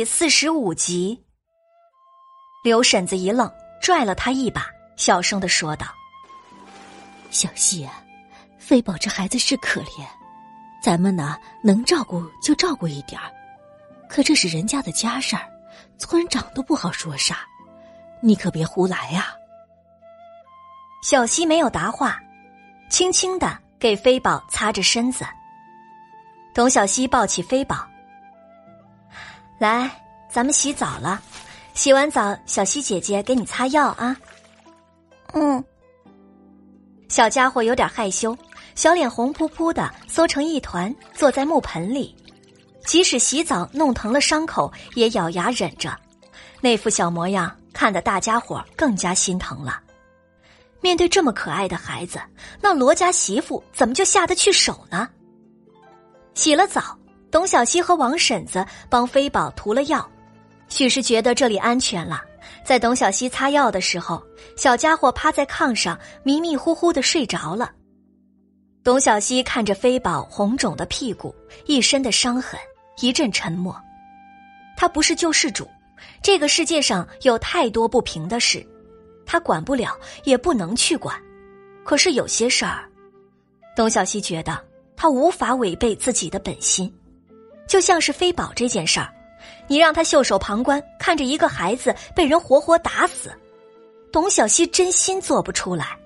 第四十五集，刘婶子一愣，拽了他一把，小声的说道：“小西啊，飞宝这孩子是可怜，咱们呢能照顾就照顾一点儿，可这是人家的家事儿，村长都不好说啥，你可别胡来呀。”小西没有答话，轻轻的给飞宝擦着身子。董小西抱起飞宝。来，咱们洗澡了。洗完澡，小溪姐姐给你擦药啊。嗯。小家伙有点害羞，小脸红扑扑的，缩成一团，坐在木盆里。即使洗澡弄疼了伤口，也咬牙忍着。那副小模样，看得大家伙更加心疼了。面对这么可爱的孩子，那罗家媳妇怎么就下得去手呢？洗了澡。董小希和王婶子帮飞宝涂了药，许是觉得这里安全了。在董小希擦药的时候，小家伙趴在炕上迷迷糊糊的睡着了。董小希看着飞宝红肿的屁股，一身的伤痕，一阵沉默。他不是救世主，这个世界上有太多不平的事，他管不了，也不能去管。可是有些事儿，董小希觉得他无法违背自己的本心。就像是飞宝这件事儿，你让他袖手旁观，看着一个孩子被人活活打死，董小希真心做不出来，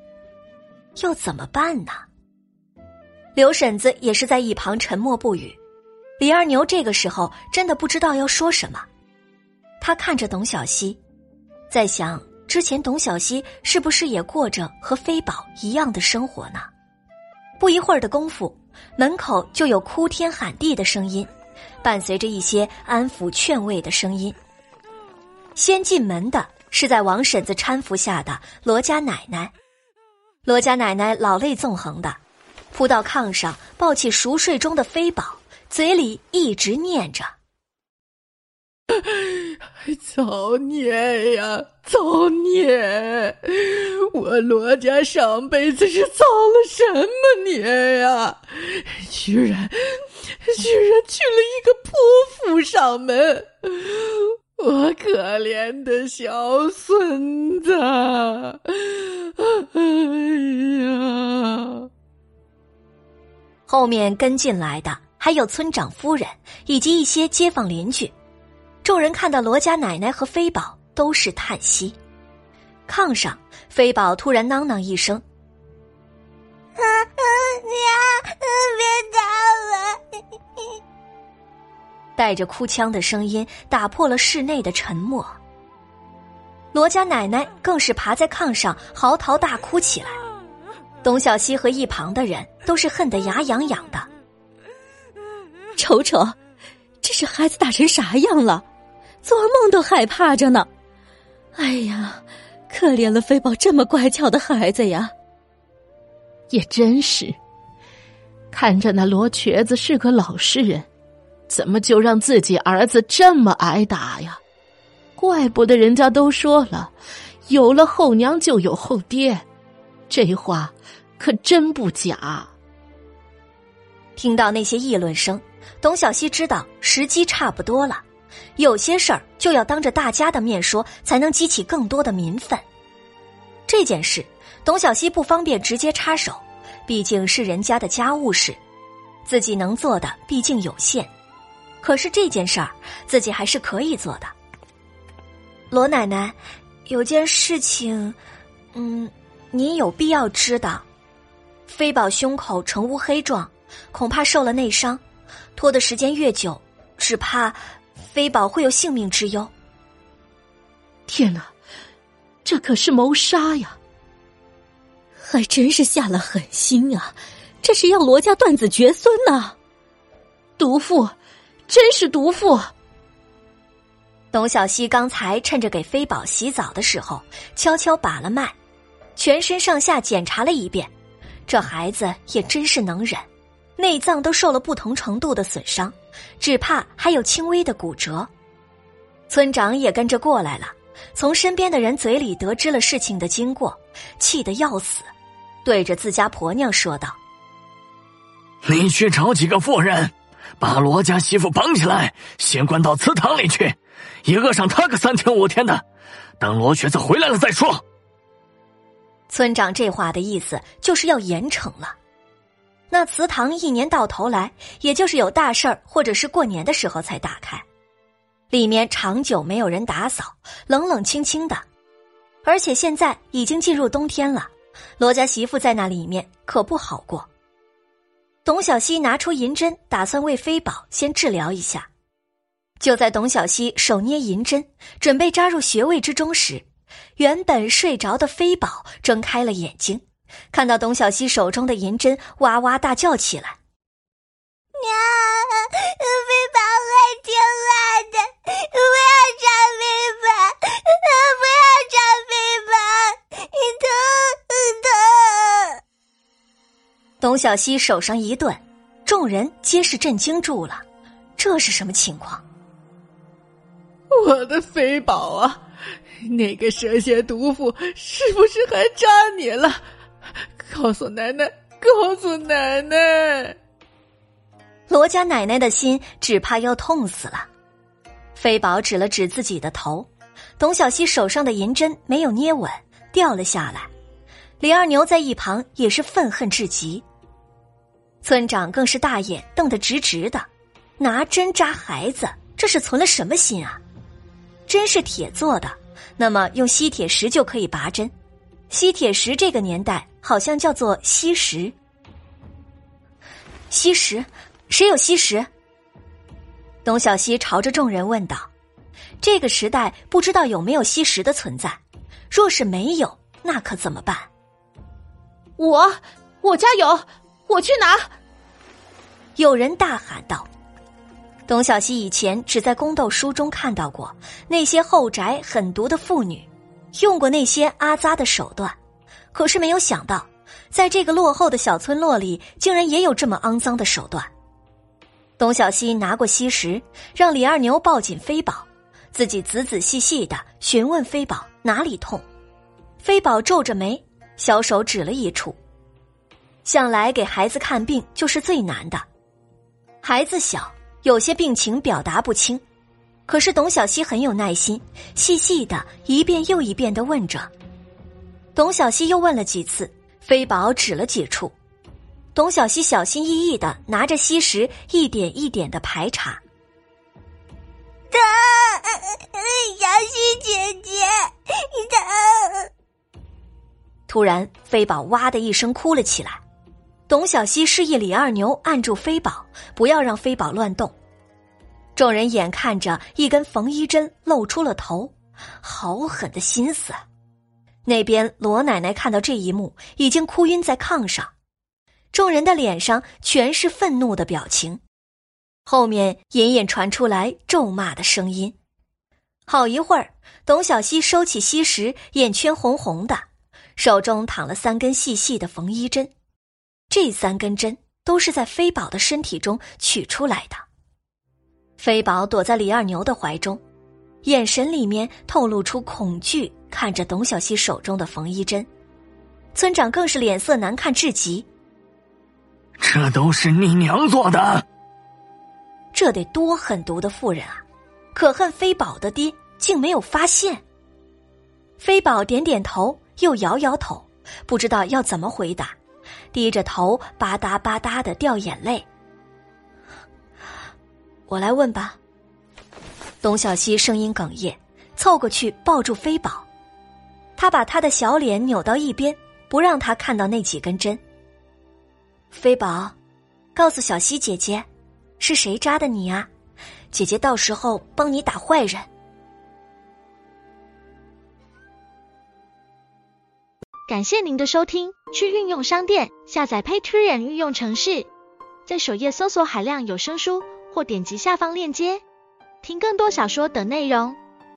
又怎么办呢？刘婶子也是在一旁沉默不语。李二牛这个时候真的不知道要说什么，他看着董小希，在想之前董小希是不是也过着和飞宝一样的生活呢？不一会儿的功夫，门口就有哭天喊地的声音。伴随着一些安抚劝慰的声音。先进门的是在王婶子搀扶下的罗家奶奶。罗家奶奶老泪纵横的，扑到炕上，抱起熟睡中的飞宝，嘴里一直念着：“造孽呀，造孽！我罗家上辈子是造了什么孽呀？居然……”居然娶了一个泼妇上门，我可怜的小孙子！哎呀！后面跟进来的还有村长夫人以及一些街坊邻居，众人看到罗家奶奶和飞宝，都是叹息。炕上，飞宝突然囔囔一声。娘，别打我！带着哭腔的声音打破了室内的沉默。罗家奶奶更是爬在炕上嚎啕大哭起来。董小希和一旁的人都是恨得牙痒痒的。瞅瞅，这是孩子打成啥样了？做梦都害怕着呢。哎呀，可怜了飞宝这么乖巧的孩子呀。也真是。看着那罗瘸子是个老实人，怎么就让自己儿子这么挨打呀？怪不得人家都说了，有了后娘就有后爹，这话可真不假。听到那些议论声，董小希知道时机差不多了，有些事儿就要当着大家的面说，才能激起更多的民愤。这件事，董小希不方便直接插手。毕竟是人家的家务事，自己能做的毕竟有限。可是这件事儿，自己还是可以做的。罗奶奶，有件事情，嗯，您有必要知道。飞宝胸口呈乌黑状，恐怕受了内伤，拖的时间越久，只怕飞宝会有性命之忧。天哪，这可是谋杀呀！还真是下了狠心啊！这是要罗家断子绝孙呢！毒妇，真是毒妇！董小希刚才趁着给飞宝洗澡的时候，悄悄把了脉，全身上下检查了一遍。这孩子也真是能忍，内脏都受了不同程度的损伤，只怕还有轻微的骨折。村长也跟着过来了，从身边的人嘴里得知了事情的经过，气得要死。对着自家婆娘说道：“你去找几个妇人，把罗家媳妇绑起来，先关到祠堂里去，也饿上他个三天五天的。等罗瘸子回来了再说。村长这话的意思就是要严惩了。那祠堂一年到头来，也就是有大事儿或者是过年的时候才打开，里面长久没有人打扫，冷冷清清的。而且现在已经进入冬天了，罗家媳妇在那里面可不好过。董小希拿出银针，打算为飞宝先治疗一下。就在董小希手捏银针，准备扎入穴位之中时，原本睡着的飞宝睁开了眼睛。看到董小希手中的银针，哇哇大叫起来：“娘，飞宝还挺爱的，不要扎飞宝，不要扎飞宝，疼疼！”董小希手上一顿，众人皆是震惊住了，这是什么情况？我的飞宝啊，那个蛇蝎毒妇是不是还扎你了？告诉奶奶，告诉奶奶！罗家奶奶的心只怕要痛死了。飞宝指了指自己的头，董小希手上的银针没有捏稳，掉了下来。李二牛在一旁也是愤恨至极。村长更是大眼瞪得直直的，拿针扎孩子，这是存了什么心啊？针是铁做的，那么用吸铁石就可以拔针。吸铁石这个年代好像叫做吸石。吸石，谁有吸石？董小希朝着众人问道：“这个时代不知道有没有吸石的存在，若是没有，那可怎么办？”我，我家有，我去拿。有人大喊道：“董小希以前只在宫斗书中看到过那些后宅狠毒的妇女。”用过那些阿扎的手段，可是没有想到，在这个落后的小村落里，竟然也有这么肮脏的手段。董小希拿过锡石，让李二牛抱紧飞宝，自己仔仔细细的询问飞宝哪里痛。飞宝皱着眉，小手指了一处。向来给孩子看病就是最难的，孩子小，有些病情表达不清。可是董小希很有耐心，细细的一遍又一遍的问着。董小希又问了几次，飞宝指了几处。董小希小心翼翼的拿着锡石，一点一点的排查。疼，小希姐姐，疼！突然，飞宝哇的一声哭了起来。董小希示意李二牛按住飞宝，不要让飞宝乱动。众人眼看着一根缝衣针露出了头，好狠的心思！那边罗奶奶看到这一幕，已经哭晕在炕上。众人的脸上全是愤怒的表情，后面隐隐传出来咒骂的声音。好一会儿，董小希收起锡石，眼圈红红的，手中躺了三根细细的缝衣针。这三根针都是在飞宝的身体中取出来的。飞宝躲在李二牛的怀中，眼神里面透露出恐惧，看着董小希手中的缝衣针。村长更是脸色难看至极。这都是你娘做的，这得多狠毒的妇人啊！可恨飞宝的爹竟没有发现。飞宝点点头，又摇摇头，不知道要怎么回答，低着头吧嗒吧嗒的掉眼泪。我来问吧。董小希声音哽咽，凑过去抱住飞宝，他把他的小脸扭到一边，不让他看到那几根针。飞宝，告诉小希姐姐，是谁扎的你啊？姐姐到时候帮你打坏人。感谢您的收听，去运用商店下载 Patreon 运用城市，在首页搜索海量有声书。或点击下方链接，听更多小说等内容。